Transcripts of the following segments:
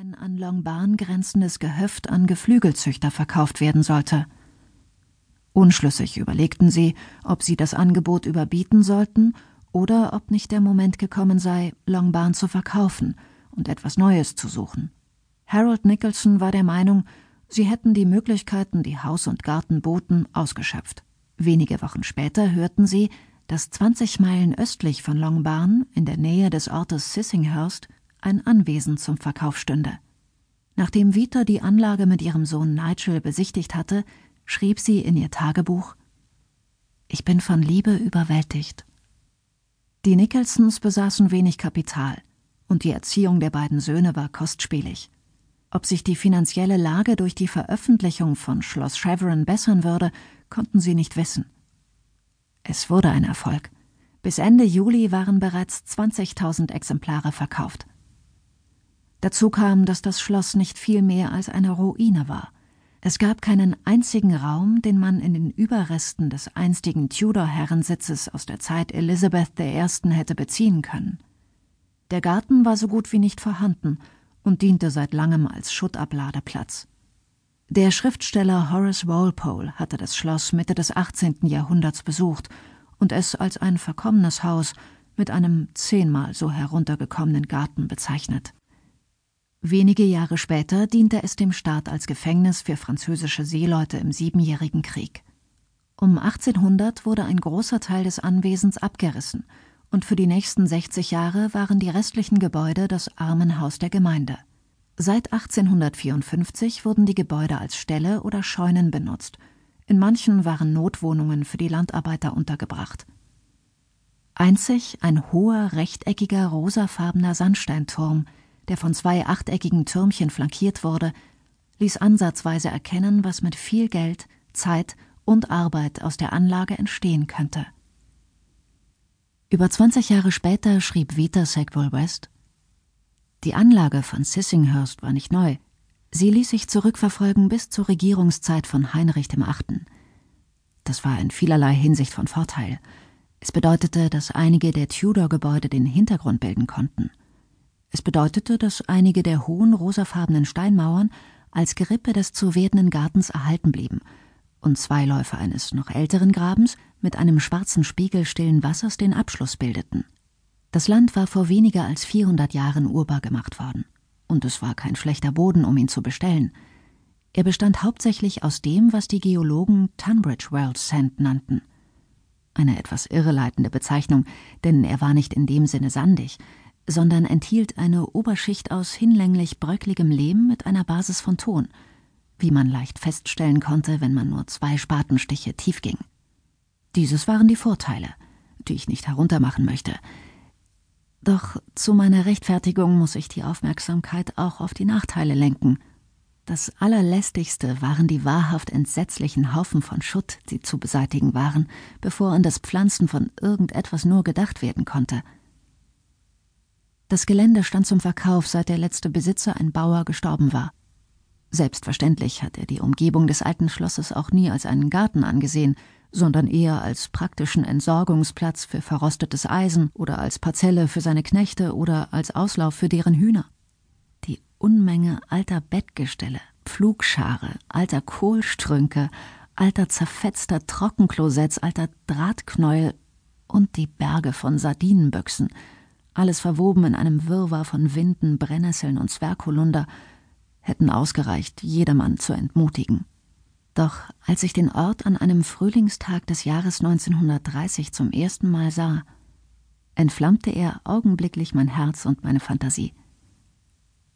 ein an Longbarn grenzendes Gehöft an Geflügelzüchter verkauft werden sollte. Unschlüssig überlegten sie, ob sie das Angebot überbieten sollten oder ob nicht der Moment gekommen sei, Longbarn zu verkaufen und etwas Neues zu suchen. Harold Nicholson war der Meinung, sie hätten die Möglichkeiten, die Haus und Garten boten, ausgeschöpft. Wenige Wochen später hörten sie, dass 20 Meilen östlich von Longbarn, in der Nähe des Ortes Sissinghurst, ein Anwesen zum Verkauf stünde. Nachdem Vita die Anlage mit ihrem Sohn Nigel besichtigt hatte, schrieb sie in ihr Tagebuch Ich bin von Liebe überwältigt. Die Nicholsons besaßen wenig Kapital, und die Erziehung der beiden Söhne war kostspielig. Ob sich die finanzielle Lage durch die Veröffentlichung von Schloss Chevron bessern würde, konnten sie nicht wissen. Es wurde ein Erfolg. Bis Ende Juli waren bereits 20.000 Exemplare verkauft. Dazu kam, dass das Schloss nicht viel mehr als eine Ruine war. Es gab keinen einzigen Raum, den man in den Überresten des einstigen Tudor-Herrensitzes aus der Zeit Elizabeth I. hätte beziehen können. Der Garten war so gut wie nicht vorhanden und diente seit langem als Schuttabladeplatz. Der Schriftsteller Horace Walpole hatte das Schloss Mitte des 18. Jahrhunderts besucht und es als ein verkommenes Haus mit einem zehnmal so heruntergekommenen Garten bezeichnet. Wenige Jahre später diente es dem Staat als Gefängnis für französische Seeleute im Siebenjährigen Krieg. Um 1800 wurde ein großer Teil des Anwesens abgerissen und für die nächsten 60 Jahre waren die restlichen Gebäude das Armenhaus der Gemeinde. Seit 1854 wurden die Gebäude als Ställe oder Scheunen benutzt. In manchen waren Notwohnungen für die Landarbeiter untergebracht. Einzig ein hoher, rechteckiger, rosafarbener Sandsteinturm – der von zwei achteckigen Türmchen flankiert wurde, ließ ansatzweise erkennen, was mit viel Geld, Zeit und Arbeit aus der Anlage entstehen könnte. Über 20 Jahre später schrieb Vita Sackville West: Die Anlage von Sissinghurst war nicht neu. Sie ließ sich zurückverfolgen bis zur Regierungszeit von Heinrich VIII. Das war in vielerlei Hinsicht von Vorteil. Es bedeutete, dass einige der Tudor-Gebäude den Hintergrund bilden konnten. Es bedeutete, dass einige der hohen rosafarbenen Steinmauern als Gerippe des zu werdenden Gartens erhalten blieben und zwei Läufe eines noch älteren Grabens mit einem schwarzen Spiegel stillen Wassers den Abschluss bildeten. Das Land war vor weniger als 400 Jahren urbar gemacht worden. Und es war kein schlechter Boden, um ihn zu bestellen. Er bestand hauptsächlich aus dem, was die Geologen Tunbridge Wells Sand nannten. Eine etwas irreleitende Bezeichnung, denn er war nicht in dem Sinne sandig, sondern enthielt eine Oberschicht aus hinlänglich bröckligem Lehm mit einer Basis von Ton, wie man leicht feststellen konnte, wenn man nur zwei Spatenstiche tief ging. Dieses waren die Vorteile, die ich nicht heruntermachen möchte. Doch zu meiner Rechtfertigung muss ich die Aufmerksamkeit auch auf die Nachteile lenken. Das Allerlästigste waren die wahrhaft entsetzlichen Haufen von Schutt, die zu beseitigen waren, bevor an das Pflanzen von irgendetwas nur gedacht werden konnte – das Gelände stand zum Verkauf, seit der letzte Besitzer, ein Bauer, gestorben war. Selbstverständlich hat er die Umgebung des alten Schlosses auch nie als einen Garten angesehen, sondern eher als praktischen Entsorgungsplatz für verrostetes Eisen oder als Parzelle für seine Knechte oder als Auslauf für deren Hühner. Die Unmenge alter Bettgestelle, Pflugschare, alter Kohlstrünke, alter zerfetzter Trockenklosetts, alter Drahtknäuel und die Berge von Sardinenbüchsen – alles verwoben in einem Wirrwarr von Winden, Brennnesseln und Zwergholunder, hätten ausgereicht, jedermann zu entmutigen. Doch als ich den Ort an einem Frühlingstag des Jahres 1930 zum ersten Mal sah, entflammte er augenblicklich mein Herz und meine Fantasie.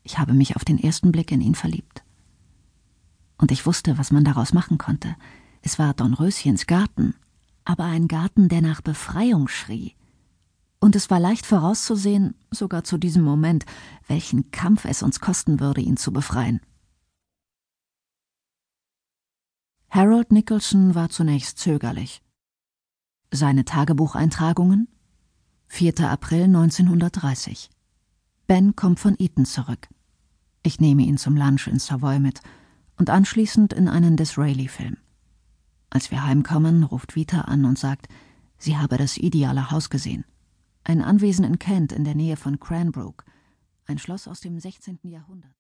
Ich habe mich auf den ersten Blick in ihn verliebt. Und ich wusste, was man daraus machen konnte. Es war Dornröschens Garten, aber ein Garten, der nach Befreiung schrie, und es war leicht vorauszusehen, sogar zu diesem Moment, welchen Kampf es uns kosten würde, ihn zu befreien. Harold Nicholson war zunächst zögerlich. Seine Tagebucheintragungen 4. April 1930 Ben kommt von Eton zurück. Ich nehme ihn zum Lunch in Savoy mit und anschließend in einen Disraeli-Film. Als wir heimkommen, ruft Vita an und sagt, sie habe das ideale Haus gesehen. Ein Anwesen in Kent in der Nähe von Cranbrook, ein Schloss aus dem 16. Jahrhundert.